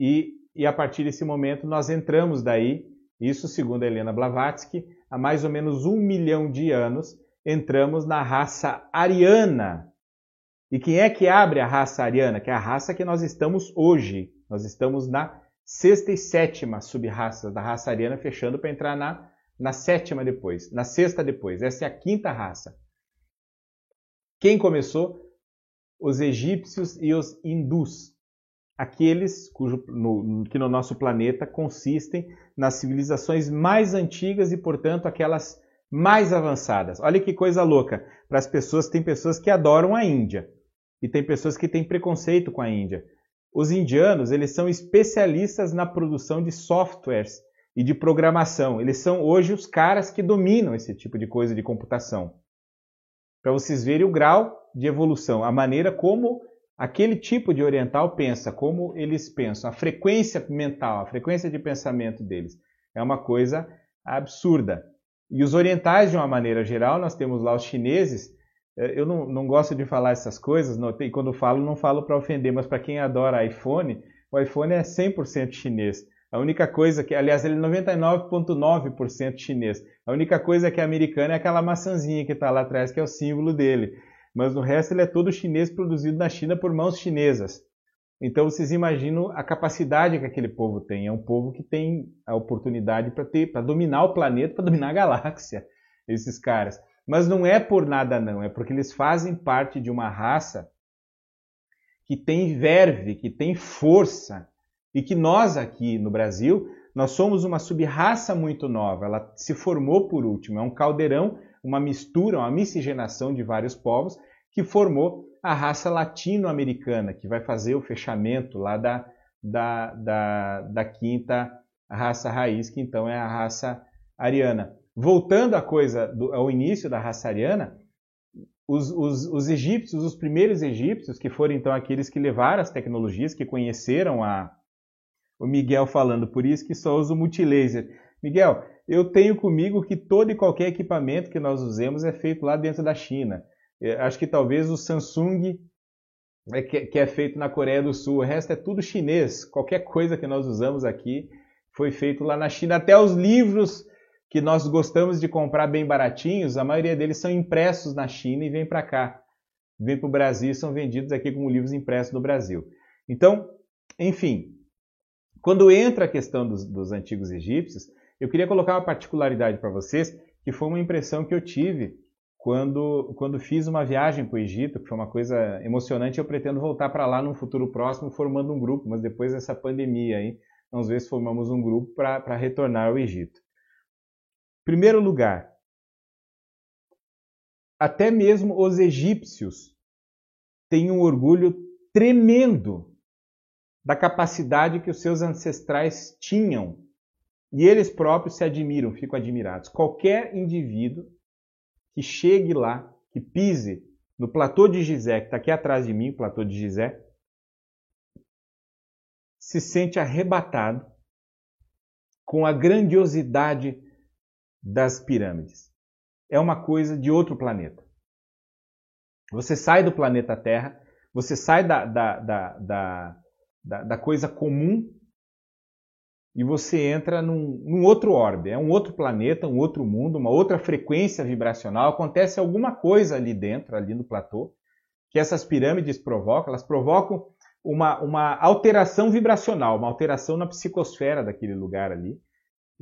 e, e a partir desse momento nós entramos daí, isso segundo a Helena Blavatsky, há mais ou menos um milhão de anos, entramos na raça ariana. E quem é que abre a raça ariana? Que é a raça que nós estamos hoje. Nós estamos na sexta e sétima sub-raça da raça ariana, fechando para entrar na, na sétima depois, na sexta depois. Essa é a quinta raça. Quem começou? Os egípcios e os hindus. Aqueles cujo, no, que no nosso planeta consistem nas civilizações mais antigas e, portanto, aquelas mais avançadas. Olha que coisa louca. Para as pessoas, tem pessoas que adoram a Índia e tem pessoas que têm preconceito com a Índia. Os indianos, eles são especialistas na produção de softwares e de programação. Eles são hoje os caras que dominam esse tipo de coisa de computação. Para vocês verem o grau de evolução, a maneira como aquele tipo de oriental pensa, como eles pensam, a frequência mental, a frequência de pensamento deles. É uma coisa absurda. E os orientais, de uma maneira geral, nós temos lá os chineses. É, eu não, não gosto de falar essas coisas, não, e quando falo, não falo para ofender, mas para quem adora iPhone, o iPhone é 100% chinês. A única coisa que, aliás, ele é 99,9% chinês. A única coisa que é americana é aquela maçãzinha que está lá atrás, que é o símbolo dele. Mas no resto ele é todo chinês produzido na China por mãos chinesas. Então vocês imaginam a capacidade que aquele povo tem. É um povo que tem a oportunidade para ter, para dominar o planeta, para dominar a galáxia, esses caras. Mas não é por nada não, é porque eles fazem parte de uma raça que tem verve, que tem força e que nós aqui no Brasil, nós somos uma sub-raça muito nova. Ela se formou por último, é um caldeirão, uma mistura, uma miscigenação de vários povos que formou a raça latino-americana, que vai fazer o fechamento lá da, da, da, da quinta raça raiz, que então é a raça ariana. Voltando à coisa do, ao início da raça ariana, os, os, os, egípcios, os primeiros egípcios, que foram então aqueles que levaram as tecnologias, que conheceram a. O Miguel falando, por isso que só uso multilaser. Miguel, eu tenho comigo que todo e qualquer equipamento que nós usemos é feito lá dentro da China. É, acho que talvez o Samsung, é que é feito na Coreia do Sul, o resto é tudo chinês. Qualquer coisa que nós usamos aqui foi feito lá na China. Até os livros que nós gostamos de comprar bem baratinhos, a maioria deles são impressos na China e vêm para cá. Vêm para o Brasil e são vendidos aqui como livros impressos no Brasil. Então, enfim, quando entra a questão dos, dos antigos egípcios, eu queria colocar uma particularidade para vocês, que foi uma impressão que eu tive quando, quando fiz uma viagem para o Egito, que foi uma coisa emocionante, eu pretendo voltar para lá num futuro próximo formando um grupo, mas depois dessa pandemia aí, ver se formamos um grupo para retornar ao Egito. Primeiro lugar, até mesmo os egípcios têm um orgulho tremendo da capacidade que os seus ancestrais tinham. E eles próprios se admiram, ficam admirados. Qualquer indivíduo que chegue lá, que pise no platô de Gizé, que está aqui atrás de mim, o platô de Gizé, se sente arrebatado com a grandiosidade das pirâmides. É uma coisa de outro planeta. Você sai do planeta Terra, você sai da, da, da, da, da coisa comum e você entra num, num, outro orbe. É um outro planeta, um outro mundo, uma outra frequência vibracional. Acontece alguma coisa ali dentro, ali no platô, que essas pirâmides provocam. Elas provocam uma, uma alteração vibracional, uma alteração na psicosfera daquele lugar ali.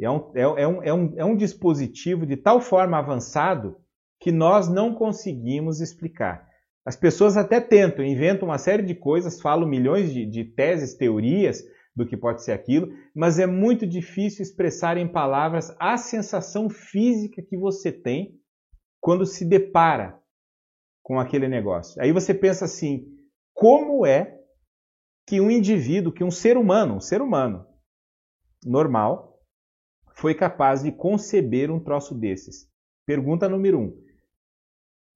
É um, é, é, um, é, um, é um dispositivo de tal forma avançado que nós não conseguimos explicar. As pessoas até tentam, inventam uma série de coisas, falam milhões de, de teses, teorias do que pode ser aquilo, mas é muito difícil expressar em palavras a sensação física que você tem quando se depara com aquele negócio. Aí você pensa assim: como é que um indivíduo, que um ser humano, um ser humano normal, foi capaz de conceber um troço desses? Pergunta número um.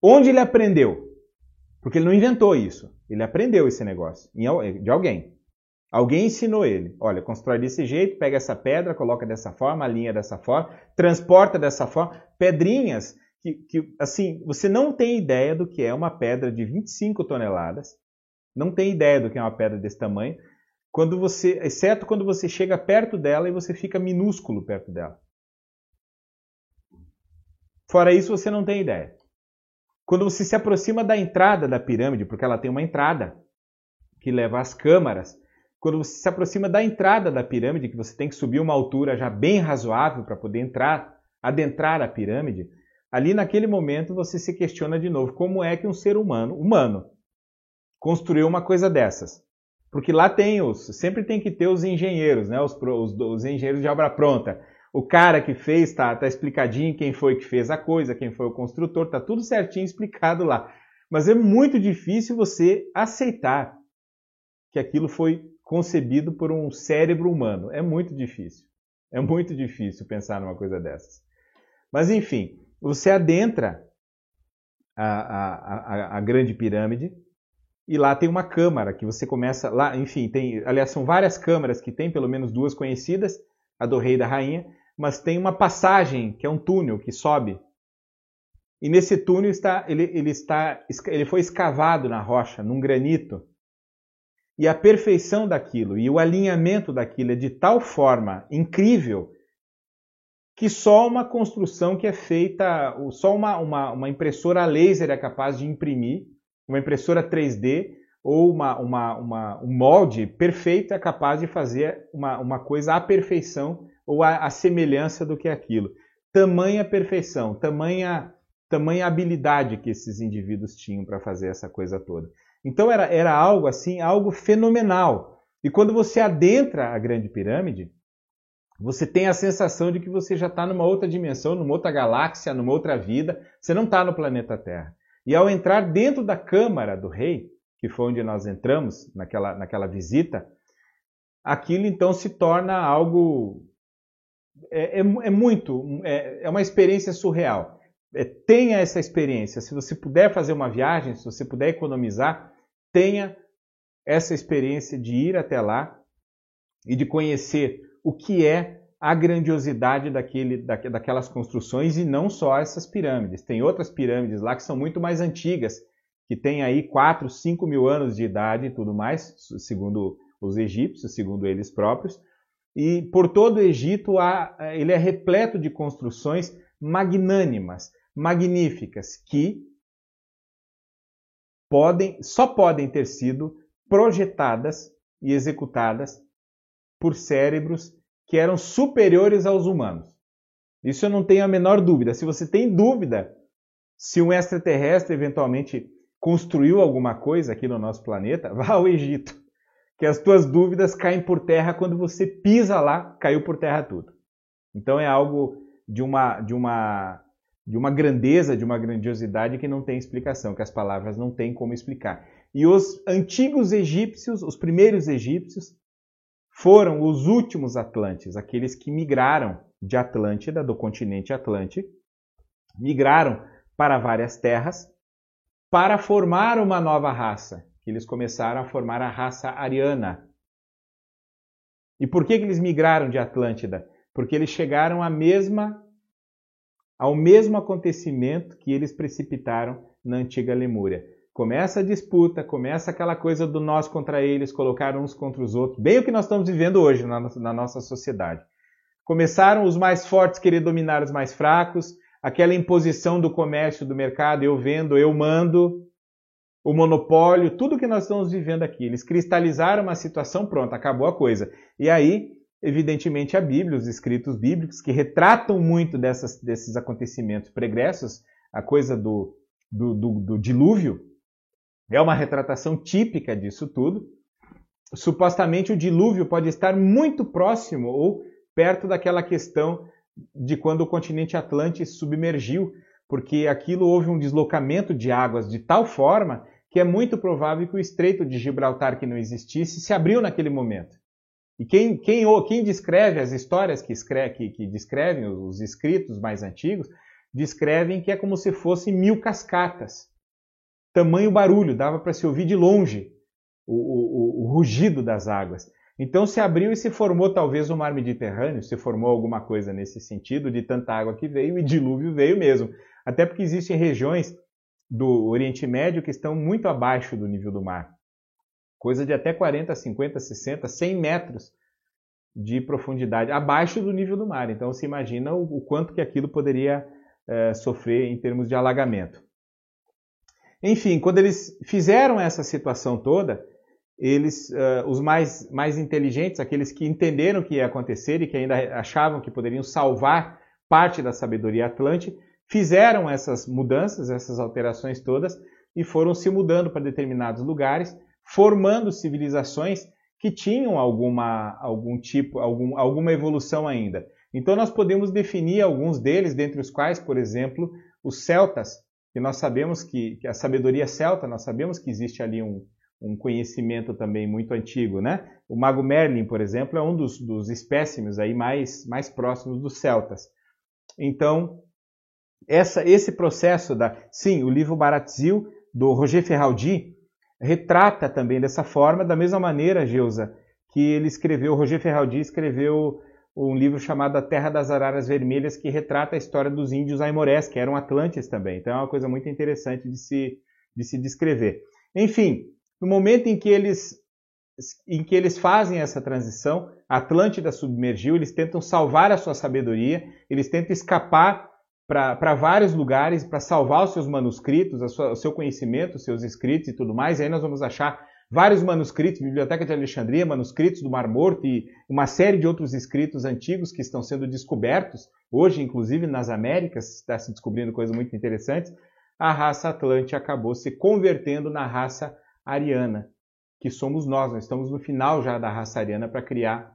Onde ele aprendeu? Porque ele não inventou isso. Ele aprendeu esse negócio de alguém. Alguém ensinou ele. Olha, constrói desse jeito, pega essa pedra, coloca dessa forma, alinha dessa forma, transporta dessa forma. Pedrinhas que, que, assim, você não tem ideia do que é uma pedra de 25 toneladas, não tem ideia do que é uma pedra desse tamanho, quando você, exceto quando você chega perto dela e você fica minúsculo perto dela. Fora isso, você não tem ideia. Quando você se aproxima da entrada da pirâmide, porque ela tem uma entrada que leva às câmaras, quando você se aproxima da entrada da pirâmide, que você tem que subir uma altura já bem razoável para poder entrar, adentrar a pirâmide, ali naquele momento você se questiona de novo como é que um ser humano, humano, construiu uma coisa dessas. Porque lá tem os, sempre tem que ter os engenheiros, né? os, os, os engenheiros de obra pronta. O cara que fez, está tá explicadinho quem foi que fez a coisa, quem foi o construtor, tá tudo certinho explicado lá. Mas é muito difícil você aceitar que aquilo foi concebido por um cérebro humano. É muito difícil. É muito difícil pensar numa coisa dessas. Mas enfim, você adentra a, a, a, a grande pirâmide, e lá tem uma câmara que você começa lá, enfim, tem, aliás, são várias câmaras que tem, pelo menos duas conhecidas, a do rei e da rainha, mas tem uma passagem que é um túnel que sobe. E nesse túnel está ele, ele está ele foi escavado na rocha, num granito. E a perfeição daquilo e o alinhamento daquilo é de tal forma incrível que só uma construção que é feita, só uma, uma, uma impressora laser é capaz de imprimir uma impressora 3D ou uma, uma, uma, um molde perfeito é capaz de fazer uma, uma coisa à perfeição ou à, semelhança do que é aquilo. Tamanha perfeição, tamanha, tamanha habilidade que esses indivíduos tinham para fazer essa coisa toda. Então era, era algo assim, algo fenomenal. E quando você adentra a Grande Pirâmide, você tem a sensação de que você já está numa outra dimensão, numa outra galáxia, numa outra vida. Você não está no planeta Terra. E ao entrar dentro da câmara do rei, que foi onde nós entramos naquela, naquela visita, aquilo então se torna algo. É, é, é muito. É, é, uma experiência surreal. É, tenha essa experiência. Se você puder fazer uma viagem, se você puder economizar, tenha essa experiência de ir até lá e de conhecer o que é a grandiosidade daquele, daquelas construções e não só essas pirâmides. Tem outras pirâmides lá que são muito mais antigas, que têm aí 4, 5 mil anos de idade e tudo mais, segundo os egípcios, segundo eles próprios. E por todo o Egito há, ele é repleto de construções magnânimas, magníficas, que podem, só podem ter sido projetadas e executadas por cérebros que eram superiores aos humanos. Isso eu não tenho a menor dúvida. Se você tem dúvida se um extraterrestre eventualmente construiu alguma coisa aqui no nosso planeta, vá ao Egito, que as tuas dúvidas caem por terra quando você pisa lá, caiu por terra tudo. Então é algo de uma de uma de uma grandeza, de uma grandiosidade que não tem explicação, que as palavras não têm como explicar. E os antigos egípcios, os primeiros egípcios, foram os últimos Atlantes, aqueles que migraram de Atlântida, do continente Atlântico, migraram para várias terras para formar uma nova raça, eles começaram a formar a raça ariana. E por que, que eles migraram de Atlântida? Porque eles chegaram à mesma ao mesmo acontecimento que eles precipitaram na antiga Lemúria. Começa a disputa, começa aquela coisa do nós contra eles, colocar uns contra os outros, bem o que nós estamos vivendo hoje na, na nossa sociedade. Começaram os mais fortes querer dominar os mais fracos, aquela imposição do comércio, do mercado, eu vendo, eu mando, o monopólio, tudo que nós estamos vivendo aqui. Eles cristalizaram uma situação, pronto, acabou a coisa. E aí, evidentemente, a Bíblia, os escritos bíblicos, que retratam muito dessas, desses acontecimentos pregressos, a coisa do, do, do, do dilúvio, é uma retratação típica disso tudo. Supostamente o dilúvio pode estar muito próximo ou perto daquela questão de quando o continente Atlântico submergiu, porque aquilo houve um deslocamento de águas de tal forma que é muito provável que o Estreito de Gibraltar, que não existisse, se abriu naquele momento. E quem, quem, quem descreve as histórias que, escreve, que, que descrevem os escritos mais antigos, descrevem que é como se fossem mil cascatas tamanho barulho, dava para se ouvir de longe o, o, o, rugido das águas. Então se abriu e se formou talvez o mar Mediterrâneo, se formou alguma coisa nesse sentido, de tanta água que veio e dilúvio veio mesmo. Até porque existem regiões do Oriente Médio que estão muito abaixo do nível do mar. Coisa de até 40, 50, 60, 100 metros de profundidade, abaixo do nível do mar. Então se imagina o, o quanto que aquilo poderia é, sofrer em termos de alagamento. Enfim, quando eles fizeram essa situação toda, eles, uh, os mais, mais inteligentes, aqueles que entenderam o que ia acontecer e que ainda achavam que poderiam salvar parte da sabedoria atlântica, fizeram essas mudanças, essas alterações todas e foram se mudando para determinados lugares, formando civilizações que tinham alguma, algum tipo, algum, alguma evolução ainda. Então nós podemos definir alguns deles, dentre os quais, por exemplo, os celtas, que nós sabemos que, que, a sabedoria celta, nós sabemos que existe ali um, um conhecimento também muito antigo, né? O mago Merlin, por exemplo, é um dos, dos espécimes aí mais, mais próximos dos celtas. Então, essa, esse processo da... Sim, o livro Baratzil, do Roger Ferraldi, retrata também dessa forma, da mesma maneira, Geusa, que ele escreveu, Roger Ferraldi escreveu um livro chamado A Terra das Araras Vermelhas, que retrata a história dos índios aimorés, que eram atlantes também. Então é uma coisa muito interessante de se, de se descrever. Enfim, no momento em que eles em que eles fazem essa transição, Atlântida submergiu, eles tentam salvar a sua sabedoria, eles tentam escapar para vários lugares para salvar os seus manuscritos, sua, o seu conhecimento, os seus escritos e tudo mais. E aí nós vamos achar vários manuscritos, Biblioteca de Alexandria, manuscritos do Mar Morto e uma série de outros escritos antigos que estão sendo descobertos, hoje, inclusive nas Américas, está se descobrindo coisas muito interessantes. A raça Atlante acabou se convertendo na raça ariana, que somos nós. Nós estamos no final já da raça ariana para criar,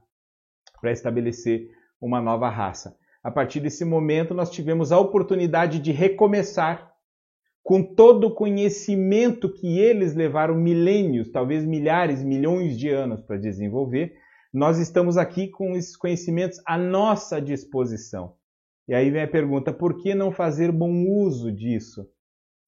para estabelecer uma nova raça. A partir desse momento, nós tivemos a oportunidade de recomeçar com todo o conhecimento que eles levaram milênios, talvez milhares, milhões de anos para desenvolver, nós estamos aqui com esses conhecimentos à nossa disposição. E aí vem a pergunta: por que não fazer bom uso disso?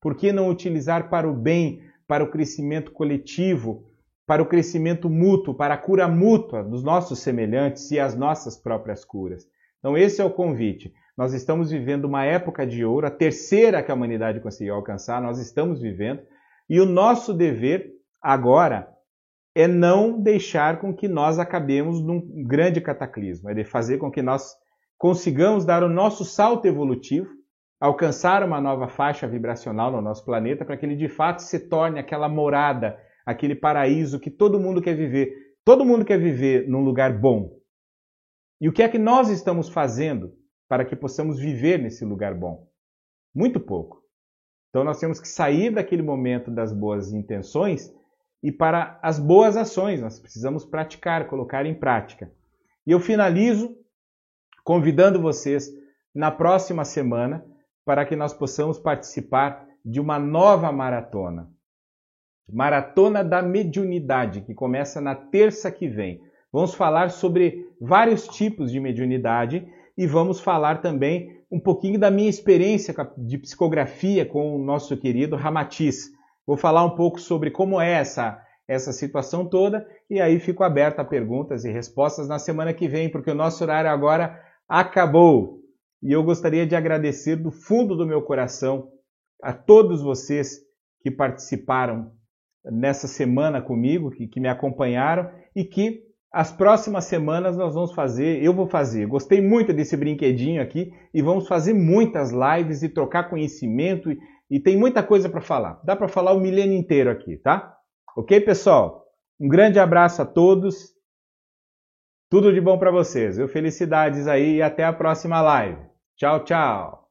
Por que não utilizar para o bem, para o crescimento coletivo, para o crescimento mútuo, para a cura mútua dos nossos semelhantes e as nossas próprias curas? Então, esse é o convite. Nós estamos vivendo uma época de ouro, a terceira que a humanidade conseguiu alcançar, nós estamos vivendo, e o nosso dever agora é não deixar com que nós acabemos num grande cataclismo, é de fazer com que nós consigamos dar o nosso salto evolutivo, alcançar uma nova faixa vibracional no nosso planeta para que ele de fato se torne aquela morada, aquele paraíso que todo mundo quer viver. Todo mundo quer viver num lugar bom. E o que é que nós estamos fazendo para que possamos viver nesse lugar bom? Muito pouco. Então nós temos que sair daquele momento das boas intenções e para as boas ações. Nós precisamos praticar, colocar em prática. E eu finalizo convidando vocês na próxima semana para que nós possamos participar de uma nova maratona. Maratona da Mediunidade, que começa na terça que vem. Vamos falar sobre vários tipos de mediunidade e vamos falar também um pouquinho da minha experiência de psicografia com o nosso querido Ramatiz. Vou falar um pouco sobre como é essa, essa situação toda e aí fico aberto a perguntas e respostas na semana que vem, porque o nosso horário agora acabou. E eu gostaria de agradecer do fundo do meu coração a todos vocês que participaram nessa semana comigo, que, que me acompanharam e que as próximas semanas nós vamos fazer, eu vou fazer. Gostei muito desse brinquedinho aqui e vamos fazer muitas lives e trocar conhecimento e, e tem muita coisa para falar. Dá para falar o milênio inteiro aqui, tá? Ok, pessoal? Um grande abraço a todos. Tudo de bom para vocês. Eu felicidades aí e até a próxima live. Tchau, tchau.